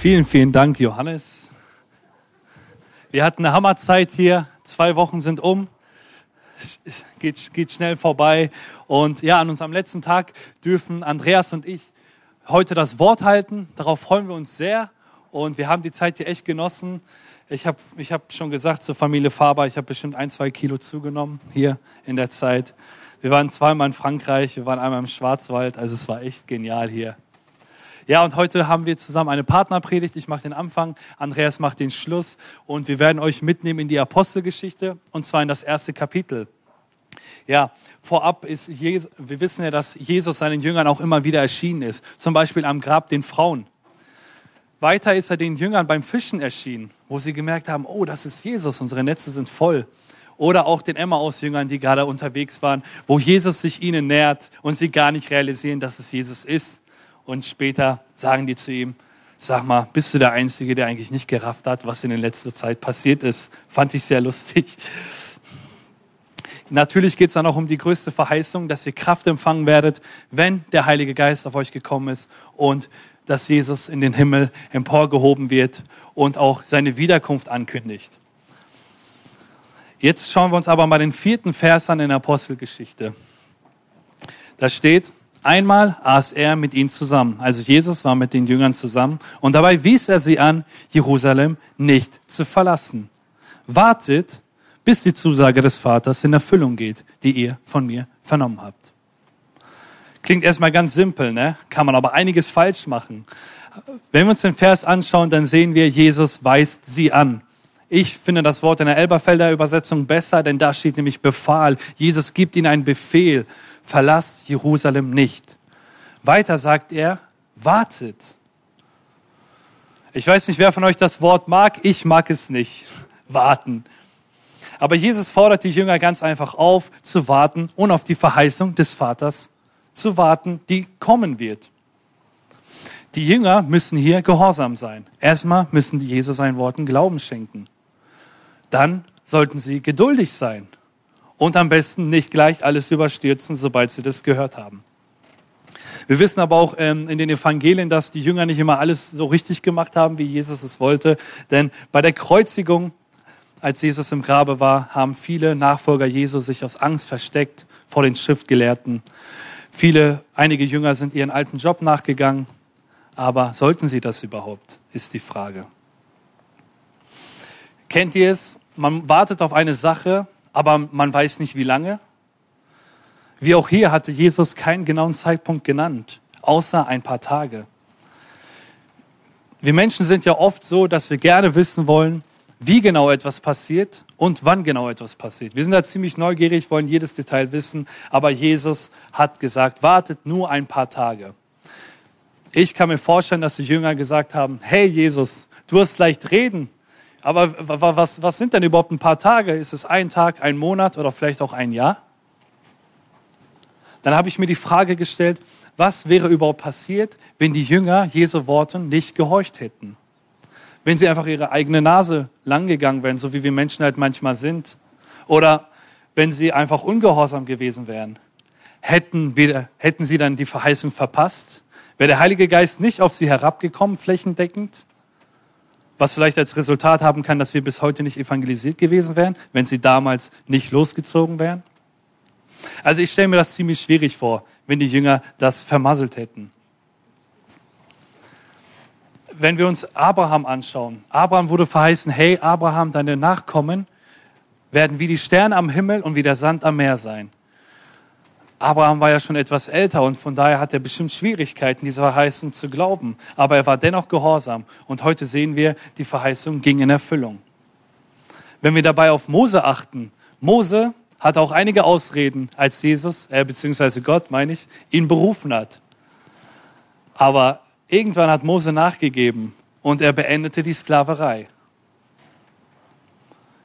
Vielen, vielen Dank, Johannes. Wir hatten eine Hammerzeit hier. Zwei Wochen sind um. Geht, geht schnell vorbei. Und ja, an unserem letzten Tag dürfen Andreas und ich heute das Wort halten. Darauf freuen wir uns sehr. Und wir haben die Zeit hier echt genossen. Ich habe ich hab schon gesagt zur Familie Faber, ich habe bestimmt ein, zwei Kilo zugenommen hier in der Zeit. Wir waren zweimal in Frankreich, wir waren einmal im Schwarzwald. Also es war echt genial hier. Ja, und heute haben wir zusammen eine Partnerpredigt. Ich mache den Anfang, Andreas macht den Schluss und wir werden euch mitnehmen in die Apostelgeschichte und zwar in das erste Kapitel. Ja, vorab ist, Jesus, wir wissen ja, dass Jesus seinen Jüngern auch immer wieder erschienen ist. Zum Beispiel am Grab den Frauen. Weiter ist er den Jüngern beim Fischen erschienen, wo sie gemerkt haben, oh, das ist Jesus, unsere Netze sind voll. Oder auch den Emmaus-Jüngern, die gerade unterwegs waren, wo Jesus sich ihnen nähert und sie gar nicht realisieren, dass es Jesus ist. Und später sagen die zu ihm, sag mal, bist du der Einzige, der eigentlich nicht gerafft hat, was in der letzten Zeit passiert ist? Fand ich sehr lustig. Natürlich geht es dann auch um die größte Verheißung, dass ihr Kraft empfangen werdet, wenn der Heilige Geist auf euch gekommen ist und dass Jesus in den Himmel emporgehoben wird und auch seine Wiederkunft ankündigt. Jetzt schauen wir uns aber mal den vierten Vers an in der Apostelgeschichte. Da steht, Einmal aß er mit ihnen zusammen. Also Jesus war mit den Jüngern zusammen und dabei wies er sie an, Jerusalem nicht zu verlassen. Wartet, bis die Zusage des Vaters in Erfüllung geht, die ihr von mir vernommen habt. Klingt erstmal ganz simpel, ne? Kann man aber einiges falsch machen. Wenn wir uns den Vers anschauen, dann sehen wir, Jesus weist sie an. Ich finde das Wort in der Elberfelder Übersetzung besser, denn da steht nämlich Befahl. Jesus gibt ihnen einen Befehl verlasst Jerusalem nicht. Weiter sagt er, wartet. Ich weiß nicht, wer von euch das Wort mag. Ich mag es nicht. Warten. Aber Jesus fordert die Jünger ganz einfach auf, zu warten und auf die Verheißung des Vaters zu warten, die kommen wird. Die Jünger müssen hier gehorsam sein. Erstmal müssen die Jesus seinen Worten Glauben schenken. Dann sollten sie geduldig sein und am besten nicht gleich alles überstürzen, sobald sie das gehört haben. Wir wissen aber auch ähm, in den Evangelien, dass die Jünger nicht immer alles so richtig gemacht haben, wie Jesus es wollte. Denn bei der Kreuzigung, als Jesus im Grabe war, haben viele Nachfolger Jesus sich aus Angst versteckt vor den Schriftgelehrten. Viele, einige Jünger sind ihren alten Job nachgegangen. Aber sollten sie das überhaupt, ist die Frage. Kennt ihr es? Man wartet auf eine Sache, aber man weiß nicht wie lange. Wie auch hier hatte Jesus keinen genauen Zeitpunkt genannt, außer ein paar Tage. Wir Menschen sind ja oft so, dass wir gerne wissen wollen, wie genau etwas passiert und wann genau etwas passiert. Wir sind da ziemlich neugierig, wollen jedes Detail wissen, aber Jesus hat gesagt, wartet nur ein paar Tage. Ich kann mir vorstellen, dass die Jünger gesagt haben, hey Jesus, du wirst leicht reden, aber was, was sind denn überhaupt ein paar Tage? Ist es ein Tag, ein Monat oder vielleicht auch ein Jahr? Dann habe ich mir die Frage gestellt, was wäre überhaupt passiert, wenn die Jünger Jesu Worten nicht gehorcht hätten? Wenn sie einfach ihre eigene Nase langgegangen wären, so wie wir Menschen halt manchmal sind. Oder wenn sie einfach ungehorsam gewesen wären. Hätten, wir, hätten sie dann die Verheißung verpasst? Wäre der Heilige Geist nicht auf sie herabgekommen, flächendeckend? Was vielleicht als Resultat haben kann, dass wir bis heute nicht evangelisiert gewesen wären, wenn sie damals nicht losgezogen wären? Also ich stelle mir das ziemlich schwierig vor, wenn die Jünger das vermasselt hätten. Wenn wir uns Abraham anschauen, Abraham wurde verheißen, hey Abraham, deine Nachkommen werden wie die Sterne am Himmel und wie der Sand am Meer sein. Abraham war ja schon etwas älter und von daher hat er bestimmt Schwierigkeiten, diese Verheißung zu glauben. Aber er war dennoch gehorsam. Und heute sehen wir, die Verheißung ging in Erfüllung. Wenn wir dabei auf Mose achten, Mose hatte auch einige Ausreden, als Jesus, äh, beziehungsweise Gott, meine ich, ihn berufen hat. Aber irgendwann hat Mose nachgegeben und er beendete die Sklaverei.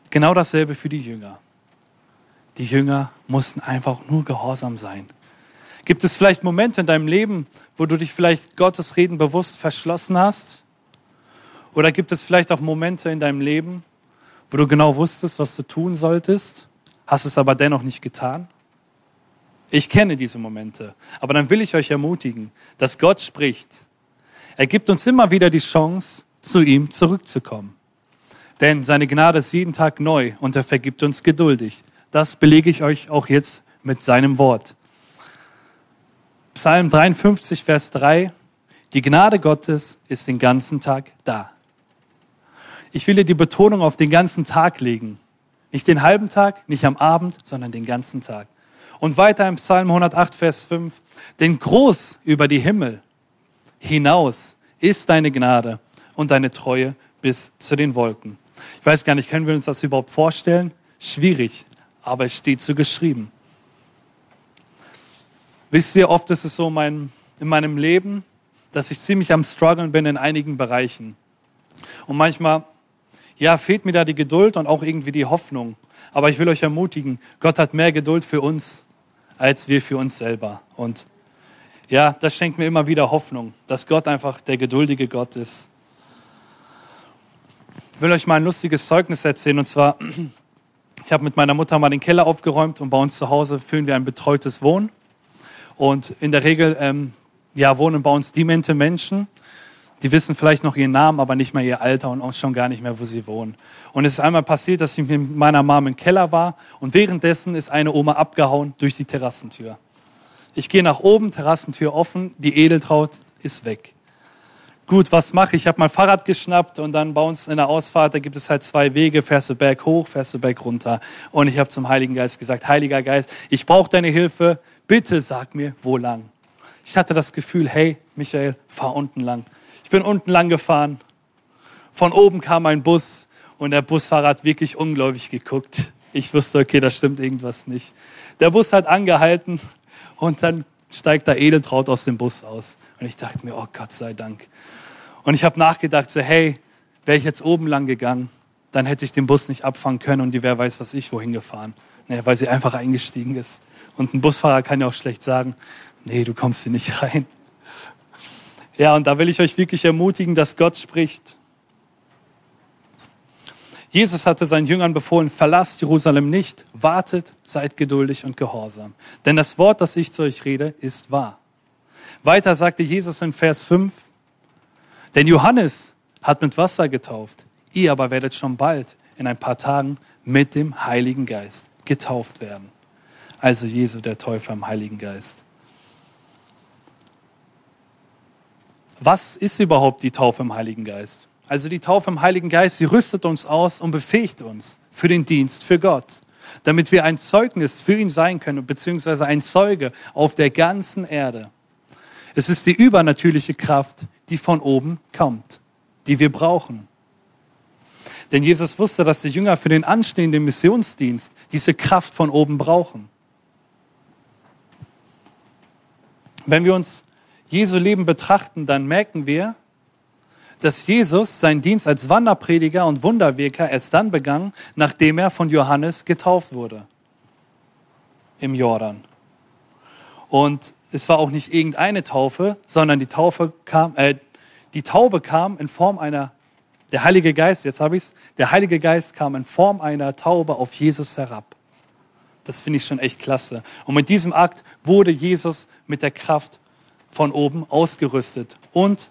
Genau dasselbe für die Jünger. Die Jünger mussten einfach nur gehorsam sein. Gibt es vielleicht Momente in deinem Leben, wo du dich vielleicht Gottes Reden bewusst verschlossen hast? Oder gibt es vielleicht auch Momente in deinem Leben, wo du genau wusstest, was du tun solltest, hast es aber dennoch nicht getan? Ich kenne diese Momente. Aber dann will ich euch ermutigen, dass Gott spricht. Er gibt uns immer wieder die Chance, zu ihm zurückzukommen. Denn seine Gnade ist jeden Tag neu und er vergibt uns geduldig. Das belege ich euch auch jetzt mit seinem Wort. Psalm 53, Vers 3. Die Gnade Gottes ist den ganzen Tag da. Ich will dir die Betonung auf den ganzen Tag legen. Nicht den halben Tag, nicht am Abend, sondern den ganzen Tag. Und weiter im Psalm 108, Vers 5. Denn groß über die Himmel hinaus ist deine Gnade und deine Treue bis zu den Wolken. Ich weiß gar nicht, können wir uns das überhaupt vorstellen? Schwierig, aber es steht so geschrieben. Wisst ihr, oft ist es so in meinem Leben, dass ich ziemlich am struggeln bin in einigen Bereichen. Und manchmal, ja, fehlt mir da die Geduld und auch irgendwie die Hoffnung. Aber ich will euch ermutigen, Gott hat mehr Geduld für uns, als wir für uns selber. Und ja, das schenkt mir immer wieder Hoffnung, dass Gott einfach der geduldige Gott ist. Ich will euch mal ein lustiges Zeugnis erzählen. Und zwar, ich habe mit meiner Mutter mal den Keller aufgeräumt und bei uns zu Hause führen wir ein betreutes Wohnen. Und in der Regel ähm, ja, wohnen bei uns demente Menschen. Die wissen vielleicht noch ihren Namen, aber nicht mehr ihr Alter und auch schon gar nicht mehr, wo sie wohnen. Und es ist einmal passiert, dass ich mit meiner Mom im Keller war und währenddessen ist eine Oma abgehauen durch die Terrassentür. Ich gehe nach oben, Terrassentür offen, die Edeltraut ist weg. Gut, was mache ich? Ich habe mein Fahrrad geschnappt und dann bei uns in der Ausfahrt, da gibt es halt zwei Wege, fährst du berg hoch, fährst du berg runter. Und ich habe zum Heiligen Geist gesagt, Heiliger Geist, ich brauche deine Hilfe, bitte sag mir, wo lang. Ich hatte das Gefühl, hey, Michael, fahr unten lang. Ich bin unten lang gefahren. Von oben kam ein Bus und der Busfahrer hat wirklich ungläubig geguckt. Ich wusste, okay, da stimmt irgendwas nicht. Der Bus hat angehalten und dann steigt da Edeltraut aus dem Bus aus. Und ich dachte mir, oh Gott sei Dank. Und ich habe nachgedacht, so hey, wäre ich jetzt oben lang gegangen, dann hätte ich den Bus nicht abfangen können und die wer weiß was ich wohin gefahren. Nee, weil sie einfach eingestiegen ist. Und ein Busfahrer kann ja auch schlecht sagen, nee, du kommst hier nicht rein. Ja, und da will ich euch wirklich ermutigen, dass Gott spricht. Jesus hatte seinen Jüngern befohlen, verlasst Jerusalem nicht, wartet, seid geduldig und gehorsam. Denn das Wort, das ich zu euch rede, ist wahr. Weiter sagte Jesus in Vers 5, denn Johannes hat mit Wasser getauft. Ihr aber werdet schon bald, in ein paar Tagen, mit dem Heiligen Geist getauft werden. Also Jesu, der Täufer im Heiligen Geist. Was ist überhaupt die Taufe im Heiligen Geist? Also die Taufe im Heiligen Geist, sie rüstet uns aus und befähigt uns für den Dienst für Gott, damit wir ein Zeugnis für ihn sein können, beziehungsweise ein Zeuge auf der ganzen Erde. Es ist die übernatürliche Kraft, die von oben kommt, die wir brauchen. Denn Jesus wusste, dass die Jünger für den anstehenden Missionsdienst diese Kraft von oben brauchen. Wenn wir uns Jesu Leben betrachten, dann merken wir, dass Jesus seinen Dienst als Wanderprediger und Wunderwirker erst dann begann, nachdem er von Johannes getauft wurde im Jordan. Und es war auch nicht irgendeine Taufe, sondern die Taufe kam, äh, die Taube kam in Form einer, der Heilige Geist, jetzt habe ich es, der Heilige Geist kam in Form einer Taube auf Jesus herab. Das finde ich schon echt klasse. Und mit diesem Akt wurde Jesus mit der Kraft von oben ausgerüstet und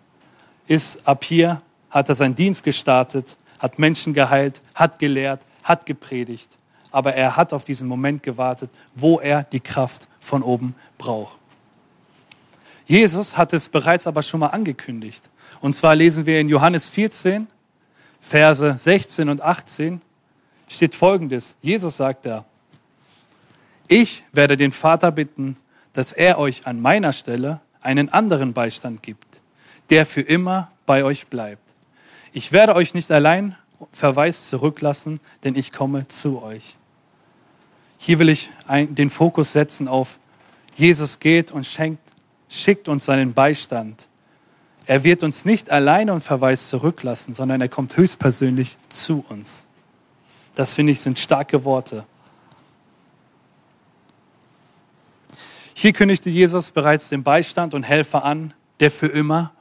ist ab hier, hat er seinen Dienst gestartet, hat Menschen geheilt, hat gelehrt, hat gepredigt. Aber er hat auf diesen Moment gewartet, wo er die Kraft von oben braucht. Jesus hat es bereits aber schon mal angekündigt. Und zwar lesen wir in Johannes 14, Verse 16 und 18, steht folgendes. Jesus sagt da, ich werde den Vater bitten, dass er euch an meiner Stelle einen anderen Beistand gibt, der für immer bei euch bleibt. Ich werde euch nicht allein verweist zurücklassen, denn ich komme zu euch. Hier will ich den Fokus setzen auf Jesus geht und schenkt schickt uns seinen Beistand. Er wird uns nicht alleine und verweist zurücklassen, sondern er kommt höchstpersönlich zu uns. Das finde ich sind starke Worte. Hier kündigte Jesus bereits den Beistand und Helfer an, der für immer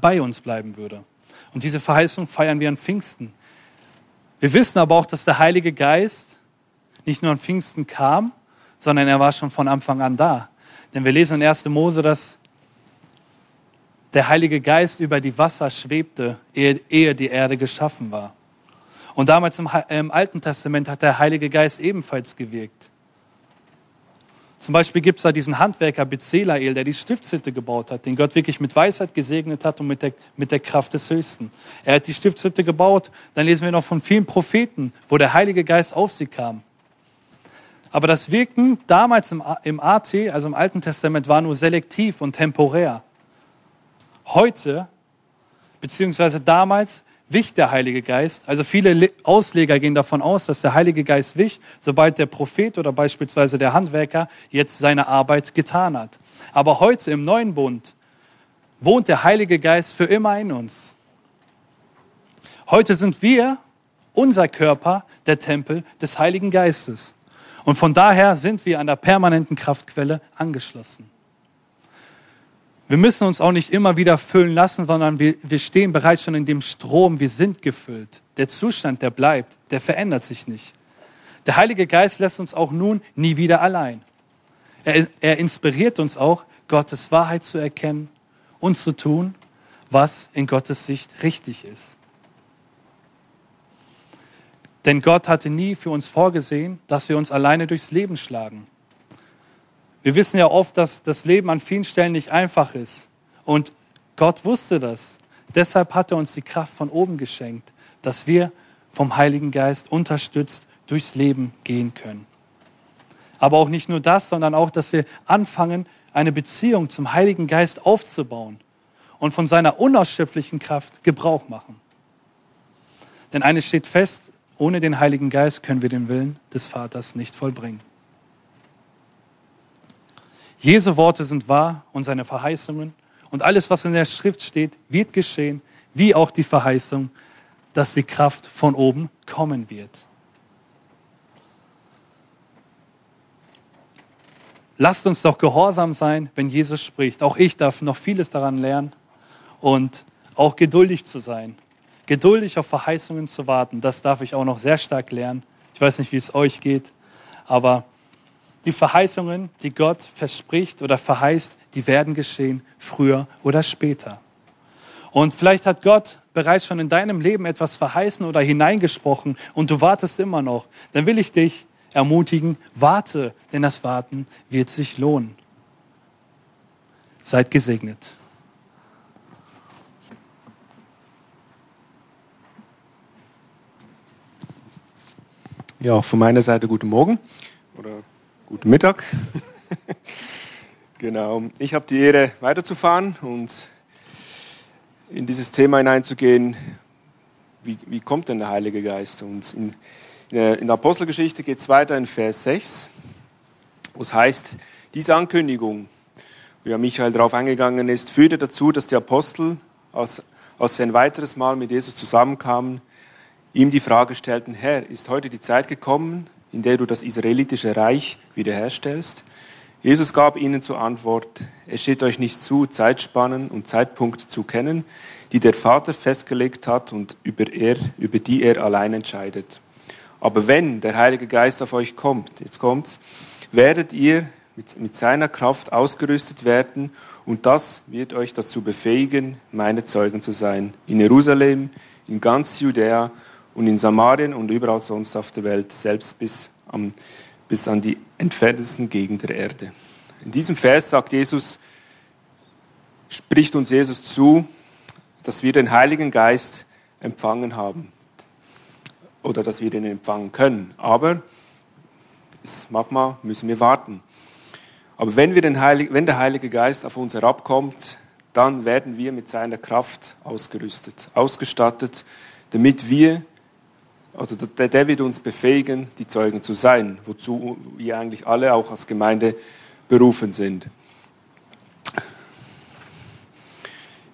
bei uns bleiben würde. Und diese Verheißung feiern wir an Pfingsten. Wir wissen aber auch, dass der Heilige Geist nicht nur an Pfingsten kam, sondern er war schon von Anfang an da. Denn wir lesen in 1. Mose, dass der Heilige Geist über die Wasser schwebte, ehe, die Erde geschaffen war. Und damals im, im Alten Testament hat der Heilige Geist ebenfalls gewirkt. Zum Beispiel gibt es da diesen Handwerker Bezelael, der die Stiftshütte gebaut hat, den Gott wirklich mit Weisheit gesegnet hat und mit der, mit der Kraft des Höchsten. Er hat die Stiftshütte gebaut. Dann lesen wir noch von vielen Propheten, wo der Heilige Geist auf sie kam. Aber das Wirken damals im, im AT, also im Alten Testament, war nur selektiv und temporär. Heute, beziehungsweise damals, wich der Heilige Geist. Also viele Ausleger gehen davon aus, dass der Heilige Geist wich, sobald der Prophet oder beispielsweise der Handwerker jetzt seine Arbeit getan hat. Aber heute im neuen Bund wohnt der Heilige Geist für immer in uns. Heute sind wir, unser Körper, der Tempel des Heiligen Geistes. Und von daher sind wir an der permanenten Kraftquelle angeschlossen. Wir müssen uns auch nicht immer wieder füllen lassen, sondern wir, wir stehen bereits schon in dem Strom, wir sind gefüllt. Der Zustand, der bleibt, der verändert sich nicht. Der Heilige Geist lässt uns auch nun nie wieder allein. Er, er inspiriert uns auch, Gottes Wahrheit zu erkennen und zu tun, was in Gottes Sicht richtig ist. Denn Gott hatte nie für uns vorgesehen, dass wir uns alleine durchs Leben schlagen. Wir wissen ja oft, dass das Leben an vielen Stellen nicht einfach ist. Und Gott wusste das. Deshalb hat er uns die Kraft von oben geschenkt, dass wir vom Heiligen Geist unterstützt durchs Leben gehen können. Aber auch nicht nur das, sondern auch, dass wir anfangen, eine Beziehung zum Heiligen Geist aufzubauen und von seiner unausschöpflichen Kraft Gebrauch machen. Denn eines steht fest, ohne den Heiligen Geist können wir den Willen des Vaters nicht vollbringen. Jesu Worte sind wahr und seine Verheißungen. Und alles, was in der Schrift steht, wird geschehen, wie auch die Verheißung, dass die Kraft von oben kommen wird. Lasst uns doch gehorsam sein, wenn Jesus spricht. Auch ich darf noch vieles daran lernen und auch geduldig zu sein. Geduldig auf Verheißungen zu warten, das darf ich auch noch sehr stark lernen. Ich weiß nicht, wie es euch geht, aber die Verheißungen, die Gott verspricht oder verheißt, die werden geschehen, früher oder später. Und vielleicht hat Gott bereits schon in deinem Leben etwas verheißen oder hineingesprochen und du wartest immer noch. Dann will ich dich ermutigen, warte, denn das Warten wird sich lohnen. Seid gesegnet. Ja, von meiner Seite guten Morgen oder Guten Mittag. genau. Ich habe die Ehre, weiterzufahren und in dieses Thema hineinzugehen. Wie, wie kommt denn der Heilige Geist? Und in, in der Apostelgeschichte geht es weiter in Vers 6, wo es heißt, diese Ankündigung, wie ja Michael darauf eingegangen ist, führte dazu, dass die Apostel, als, als sie ein weiteres Mal mit Jesus zusammenkamen, ihm die Frage stellten, Herr, ist heute die Zeit gekommen, in der du das israelitische Reich wiederherstellst? Jesus gab ihnen zur Antwort, es steht euch nicht zu, Zeitspannen und Zeitpunkt zu kennen, die der Vater festgelegt hat und über, er, über die er allein entscheidet. Aber wenn der Heilige Geist auf euch kommt, jetzt kommt's, werdet ihr mit, mit seiner Kraft ausgerüstet werden und das wird euch dazu befähigen, meine Zeugen zu sein. In Jerusalem, in ganz Judäa und in Samarien und überall sonst auf der Welt, selbst bis, am, bis an die entferntesten Gegenden der Erde. In diesem Vers sagt Jesus, spricht uns Jesus zu, dass wir den Heiligen Geist empfangen haben oder dass wir den empfangen können. Aber manchmal müssen wir warten. Aber wenn, wir den Heilig, wenn der Heilige Geist auf uns herabkommt, dann werden wir mit seiner Kraft ausgerüstet, ausgestattet, damit wir also der, der wird uns befähigen, die Zeugen zu sein, wozu wir eigentlich alle auch als Gemeinde berufen sind.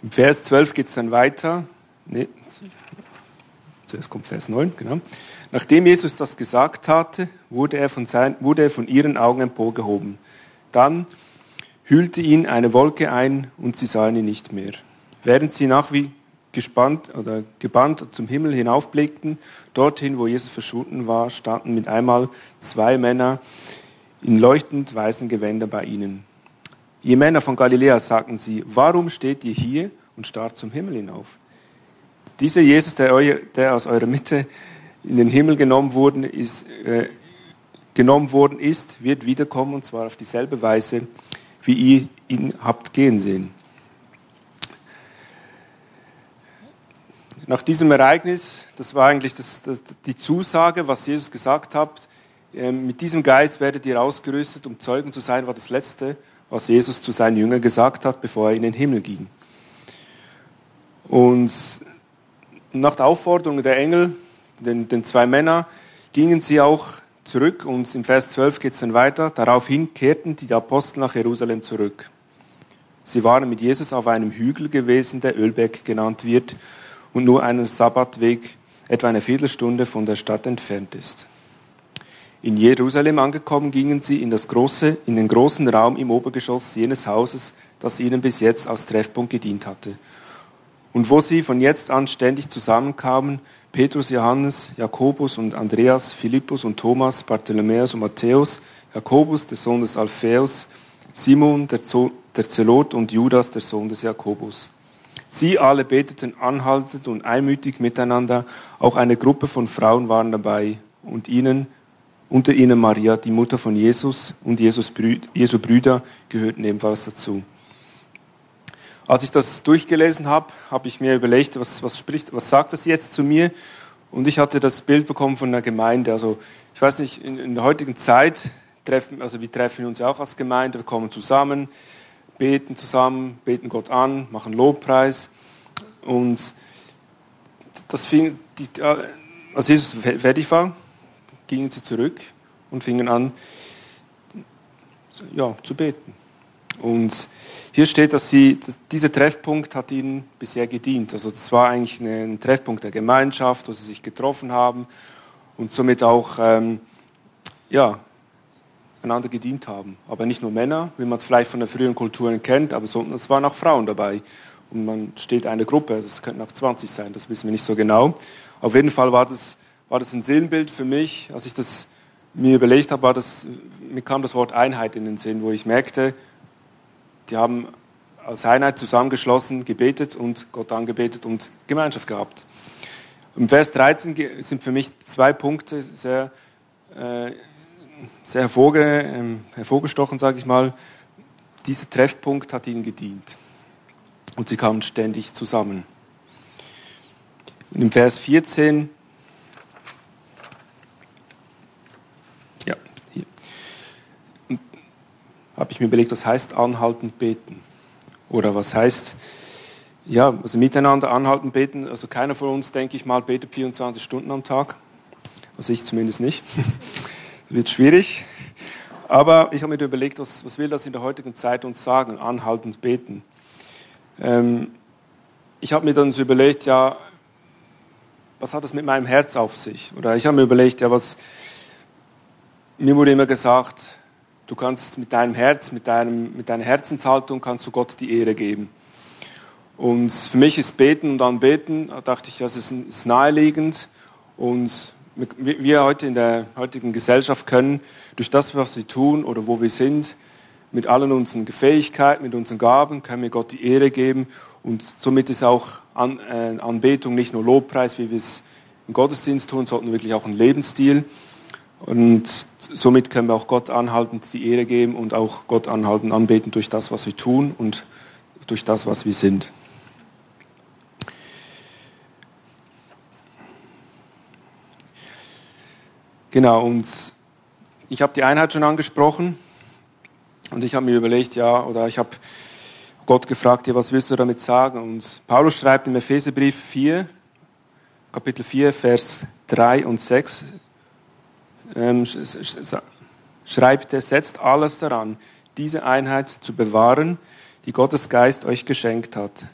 Im Vers 12 geht es dann weiter. Nee, zuerst kommt Vers 9, genau. Nachdem Jesus das gesagt hatte, wurde er von, sein, wurde er von ihren Augen emporgehoben. Dann hüllte ihn eine Wolke ein und sie sahen ihn nicht mehr. Während sie nach wie gespannt oder gebannt zum Himmel hinaufblickten, dorthin, wo Jesus verschwunden war, standen mit einmal zwei Männer in leuchtend weißen Gewändern bei ihnen. Ihr Männer von Galiläa, sagten sie, warum steht ihr hier und starrt zum Himmel hinauf? Dieser Jesus, der, eu, der aus eurer Mitte in den Himmel genommen worden ist, äh, genommen worden ist, wird wiederkommen und zwar auf dieselbe Weise, wie ihr ihn habt gehen sehen. Nach diesem Ereignis, das war eigentlich das, das, die Zusage, was Jesus gesagt hat, äh, mit diesem Geist werdet ihr ausgerüstet, um Zeugen zu sein, war das Letzte, was Jesus zu seinen Jüngern gesagt hat, bevor er in den Himmel ging. Und nach der Aufforderung der Engel, den, den zwei Männer, gingen sie auch zurück und im Vers 12 geht es dann weiter. Daraufhin kehrten die Apostel nach Jerusalem zurück. Sie waren mit Jesus auf einem Hügel gewesen, der Ölberg genannt wird und nur einen Sabbatweg etwa eine Viertelstunde von der Stadt entfernt ist. In Jerusalem angekommen, gingen sie in, das große, in den großen Raum im Obergeschoss jenes Hauses, das ihnen bis jetzt als Treffpunkt gedient hatte. Und wo sie von jetzt an ständig zusammenkamen, Petrus, Johannes, Jakobus und Andreas, Philippus und Thomas, Bartholomäus und Matthäus, Jakobus, der Sohn des Alpheus, Simon, der Zelot und Judas, der Sohn des Jakobus. Sie alle beteten anhaltend und einmütig miteinander. Auch eine Gruppe von Frauen waren dabei und ihnen unter ihnen Maria, die Mutter von Jesus und Jesus, Jesu Brüder gehörten ebenfalls dazu. Als ich das durchgelesen habe, habe ich mir überlegt, was, was, spricht, was sagt das jetzt zu mir? Und ich hatte das Bild bekommen von der Gemeinde. Also ich weiß nicht, in, in der heutigen Zeit treffen, also wir treffen uns auch als Gemeinde, wir kommen zusammen, beten zusammen, beten Gott an, machen Lobpreis. Und das fing, die, als Jesus fertig war, gingen sie zurück und fingen an, ja, zu beten. Und hier steht, dass sie, dieser Treffpunkt hat ihnen bisher gedient. Also das war eigentlich ein Treffpunkt der Gemeinschaft, wo sie sich getroffen haben und somit auch ähm, ja, einander gedient haben. Aber nicht nur Männer, wie man es vielleicht von den früheren Kulturen kennt, aber sondern es waren auch Frauen dabei. Und man steht eine Gruppe, das könnten auch 20 sein, das wissen wir nicht so genau. Auf jeden Fall war das war das ein Sinnbild für mich. Als ich das mir überlegt habe, war das, mir kam das Wort Einheit in den Sinn, wo ich merkte, die haben als Einheit zusammengeschlossen, gebetet und Gott angebetet und Gemeinschaft gehabt. Im Vers 13 sind für mich zwei Punkte sehr, äh, sehr hervorge, äh, hervorgestochen, sage ich mal. Dieser Treffpunkt hat ihnen gedient und sie kamen ständig zusammen. Und im Vers 14 habe ich mir überlegt, was heißt anhaltend beten? Oder was heißt, ja, also miteinander anhalten beten. Also keiner von uns, denke ich mal, betet 24 Stunden am Tag. Also ich zumindest nicht. wird schwierig. Aber ich habe mir überlegt, was, was will das in der heutigen Zeit uns sagen, anhaltend beten. Ähm, ich habe mir dann so überlegt, ja, was hat das mit meinem Herz auf sich? Oder ich habe mir überlegt, ja, was, mir wurde immer gesagt, Du kannst mit deinem Herz, mit, deinem, mit deiner Herzenshaltung kannst du Gott die Ehre geben. Und für mich ist Beten und Anbeten, da dachte ich, das ist naheliegend. Und wir heute in der heutigen Gesellschaft können durch das, was wir tun oder wo wir sind, mit allen unseren Fähigkeiten, mit unseren Gaben, können wir Gott die Ehre geben. Und somit ist auch äh, Anbetung nicht nur Lobpreis, wie wir es im Gottesdienst tun, sondern wirklich auch ein Lebensstil. Und somit können wir auch Gott anhaltend die Ehre geben und auch Gott anhaltend anbeten durch das, was wir tun und durch das, was wir sind. Genau, und ich habe die Einheit schon angesprochen und ich habe mir überlegt, ja, oder ich habe Gott gefragt, ja, was willst du damit sagen? Und Paulus schreibt im Epheserbrief 4, Kapitel 4, Vers 3 und 6, ähm, schreibt er, setzt alles daran, diese Einheit zu bewahren, die Gottes Geist euch geschenkt hat.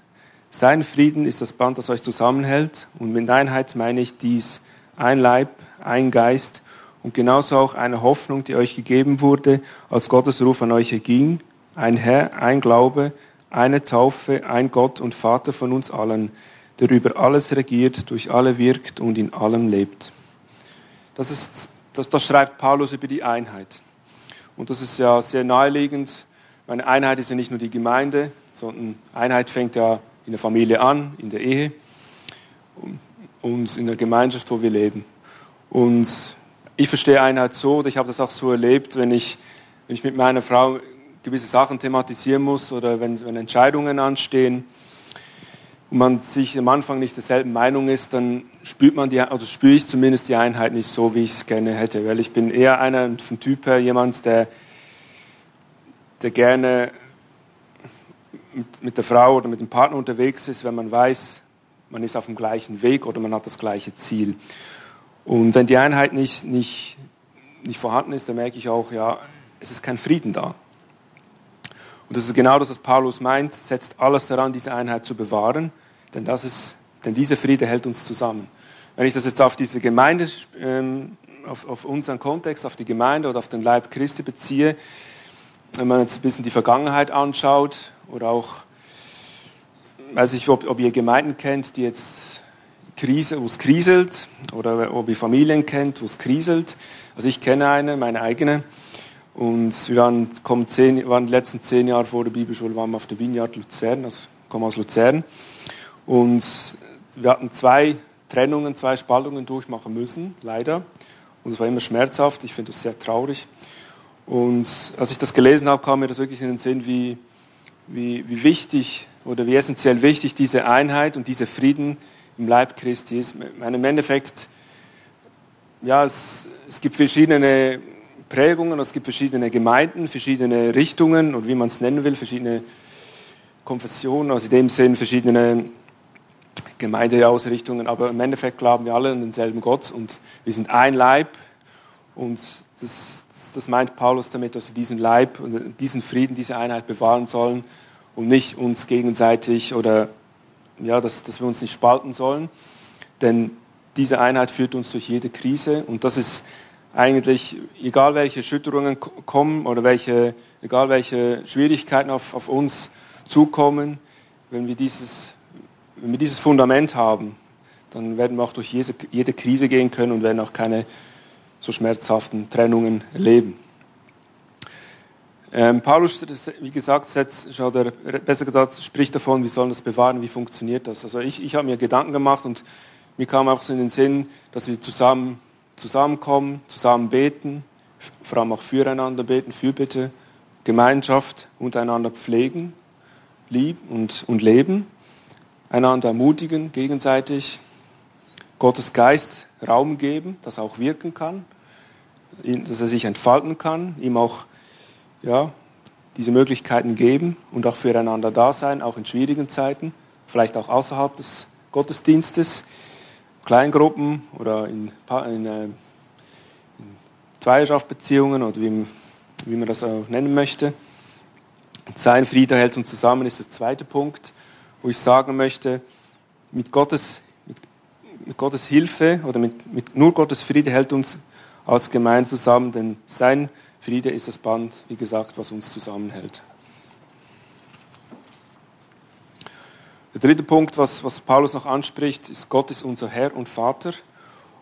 Sein Frieden ist das Band, das euch zusammenhält. Und mit Einheit meine ich dies, ein Leib, ein Geist und genauso auch eine Hoffnung, die euch gegeben wurde, als Gottes Ruf an euch erging. Ein Herr, ein Glaube, eine Taufe, ein Gott und Vater von uns allen, der über alles regiert, durch alle wirkt und in allem lebt. Das ist das, das schreibt Paulus über die Einheit. Und das ist ja sehr naheliegend, meine Einheit ist ja nicht nur die Gemeinde, sondern Einheit fängt ja in der Familie an, in der Ehe und in der Gemeinschaft, wo wir leben. Und ich verstehe Einheit so, oder ich habe das auch so erlebt, wenn ich, wenn ich mit meiner Frau gewisse Sachen thematisieren muss oder wenn, wenn Entscheidungen anstehen und man sich am Anfang nicht derselben Meinung ist, dann spürt man die, oder spüre ich zumindest die Einheit nicht so, wie ich es gerne hätte. Weil ich bin eher einer vom Typ her jemand, der, der gerne mit, mit der Frau oder mit dem Partner unterwegs ist, wenn man weiß, man ist auf dem gleichen Weg oder man hat das gleiche Ziel. Und wenn die Einheit nicht, nicht, nicht vorhanden ist, dann merke ich auch, ja, es ist kein Frieden da. Und das ist genau das, was Paulus meint, setzt alles daran, diese Einheit zu bewahren, denn, das ist, denn dieser Friede hält uns zusammen. Wenn ich das jetzt auf diese Gemeinde, ähm, auf, auf unseren Kontext, auf die Gemeinde oder auf den Leib Christi beziehe, wenn man jetzt ein bisschen die Vergangenheit anschaut oder auch, weiß ich, ob, ob ihr Gemeinden kennt, die jetzt Krise, wo es kriselt, oder ob ihr Familien kennt, wo es kriselt. Also ich kenne eine, meine eigene. Und wir waren, kommen zehn, waren die letzten zehn Jahre vor der Bibelschule waren wir auf der Vineyard Luzern, also kommen aus Luzern. Und wir hatten zwei Trennungen, zwei Spaltungen durchmachen müssen, leider. Und es war immer schmerzhaft. Ich finde das sehr traurig. Und als ich das gelesen habe, kam mir das wirklich in den Sinn, wie, wie, wie wichtig oder wie essentiell wichtig diese Einheit und dieser Frieden im Leib Christi ist. Im Endeffekt, ja, es, es gibt verschiedene Prägungen, es gibt verschiedene Gemeinden, verschiedene Richtungen und wie man es nennen will, verschiedene Konfessionen, also in dem Sinn verschiedene Gemeindeausrichtungen, aber im Endeffekt glauben wir alle an denselben Gott und wir sind ein Leib und das, das meint Paulus damit, dass wir diesen Leib und diesen Frieden, diese Einheit bewahren sollen und nicht uns gegenseitig oder ja, dass, dass wir uns nicht spalten sollen. Denn diese Einheit führt uns durch jede Krise und das ist eigentlich, egal welche Schütterungen kommen oder welche, egal welche Schwierigkeiten auf, auf uns zukommen, wenn wir, dieses, wenn wir dieses Fundament haben, dann werden wir auch durch jede, jede Krise gehen können und werden auch keine so schmerzhaften Trennungen erleben. Ähm, Paulus, wie gesagt, setzt, oder besser gesagt, spricht davon, wie sollen das bewahren, wie funktioniert das. Also ich, ich habe mir Gedanken gemacht und mir kam auch so in den Sinn, dass wir zusammen zusammenkommen, zusammen beten, vor allem auch füreinander beten, Fürbitte, Gemeinschaft untereinander pflegen, lieben und, und leben, einander ermutigen, gegenseitig, Gottes Geist Raum geben, dass er auch wirken kann, dass er sich entfalten kann, ihm auch ja, diese Möglichkeiten geben und auch füreinander da sein, auch in schwierigen Zeiten, vielleicht auch außerhalb des Gottesdienstes, Kleingruppen oder in, in, äh, in Zweierschaftbeziehungen oder wie, wie man das auch nennen möchte. Sein Friede hält uns zusammen, ist der zweite Punkt, wo ich sagen möchte, mit Gottes, mit, mit Gottes Hilfe oder mit, mit, nur Gottes Friede hält uns als Gemeinde zusammen, denn sein Friede ist das Band, wie gesagt, was uns zusammenhält. Der dritte Punkt, was, was Paulus noch anspricht, ist, Gott ist unser Herr und Vater.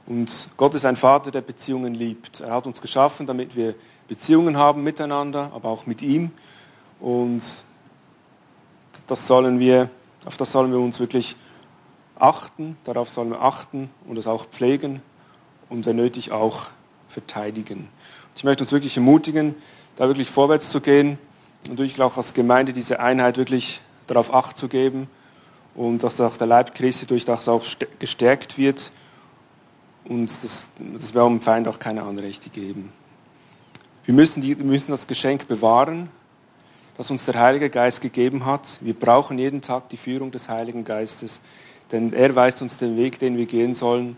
Und Gott ist ein Vater, der Beziehungen liebt. Er hat uns geschaffen, damit wir Beziehungen haben miteinander, aber auch mit ihm. Und das sollen wir, auf das sollen wir uns wirklich achten, darauf sollen wir achten und es auch pflegen und wenn nötig auch verteidigen. Ich möchte uns wirklich ermutigen, da wirklich vorwärts zu gehen und wirklich auch als Gemeinde diese Einheit wirklich darauf acht zu geben und dass auch der Leib Christi durch das auch gestärkt wird und das, das wir dem Feind auch keine Anrechte geben. Wir müssen, die, wir müssen das Geschenk bewahren, das uns der Heilige Geist gegeben hat. Wir brauchen jeden Tag die Führung des Heiligen Geistes, denn er weist uns den Weg, den wir gehen sollen.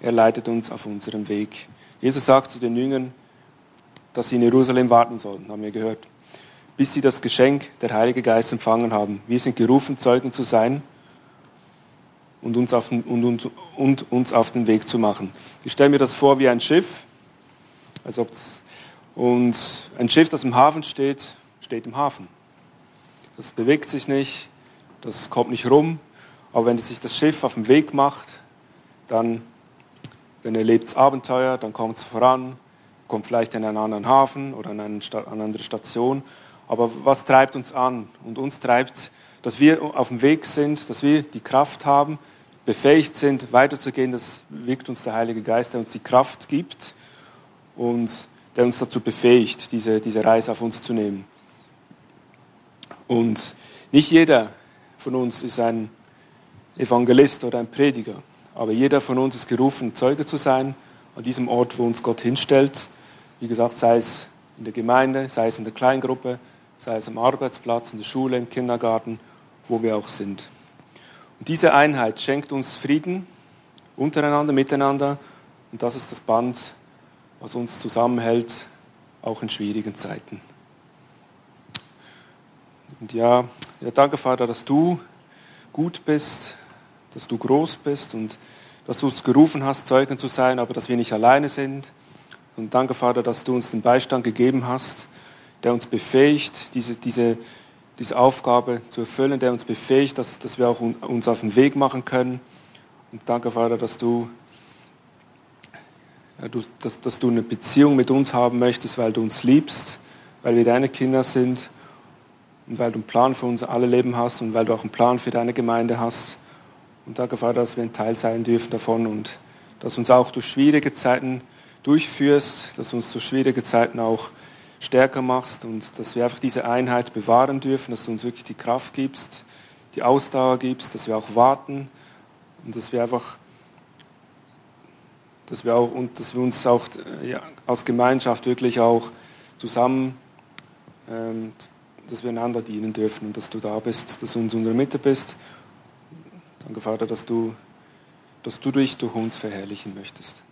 Er leitet uns auf unserem Weg. Jesus sagt zu den Jüngern, dass sie in Jerusalem warten sollen, haben wir gehört, bis sie das Geschenk der Heilige Geist empfangen haben. Wir sind gerufen, Zeugen zu sein und uns auf den, und, und, und uns auf den Weg zu machen. Ich stelle mir das vor wie ein Schiff. Also und ein Schiff, das im Hafen steht, steht im Hafen. Das bewegt sich nicht, das kommt nicht rum. Aber wenn sich das Schiff auf den Weg macht, dann, dann erlebt es Abenteuer, dann kommt es voran, kommt vielleicht in einen anderen Hafen oder an eine, andere Station. Aber was treibt uns an? Und uns treibt, dass wir auf dem Weg sind, dass wir die Kraft haben, befähigt sind, weiterzugehen. Das wirkt uns der Heilige Geist, der uns die Kraft gibt und der uns dazu befähigt, diese, diese Reise auf uns zu nehmen. Und nicht jeder von uns ist ein Evangelist oder ein Prediger, aber jeder von uns ist gerufen, Zeuge zu sein an diesem Ort, wo uns Gott hinstellt. Wie gesagt, sei es in der Gemeinde, sei es in der Kleingruppe, sei es am Arbeitsplatz, in der Schule, im Kindergarten, wo wir auch sind. Und diese Einheit schenkt uns Frieden untereinander, miteinander. Und das ist das Band, was uns zusammenhält, auch in schwierigen Zeiten. Und ja, ja, danke Vater, dass du gut bist, dass du groß bist und dass du uns gerufen hast, Zeugen zu sein, aber dass wir nicht alleine sind. Und danke Vater, dass du uns den Beistand gegeben hast, der uns befähigt, diese, diese, diese Aufgabe zu erfüllen, der uns befähigt, dass, dass wir auch uns auf den Weg machen können. Und danke Vater, dass du, ja, du dass, dass du eine Beziehung mit uns haben möchtest, weil du uns liebst, weil wir deine Kinder sind und weil du einen Plan für uns alle Leben hast und weil du auch einen Plan für deine Gemeinde hast. Und danke, Vater, dass wir ein Teil sein dürfen davon und dass uns auch durch schwierige Zeiten durchführst, dass du uns durch schwierige Zeiten auch stärker machst und dass wir einfach diese Einheit bewahren dürfen, dass du uns wirklich die Kraft gibst, die Ausdauer gibst, dass wir auch warten und dass wir einfach, dass wir auch und dass wir uns auch ja, als Gemeinschaft wirklich auch zusammen ähm, dass wir einander dienen dürfen und dass du da bist, dass du in unserer Mitte bist. Danke, Vater, dass du, dass du dich durch uns verherrlichen möchtest.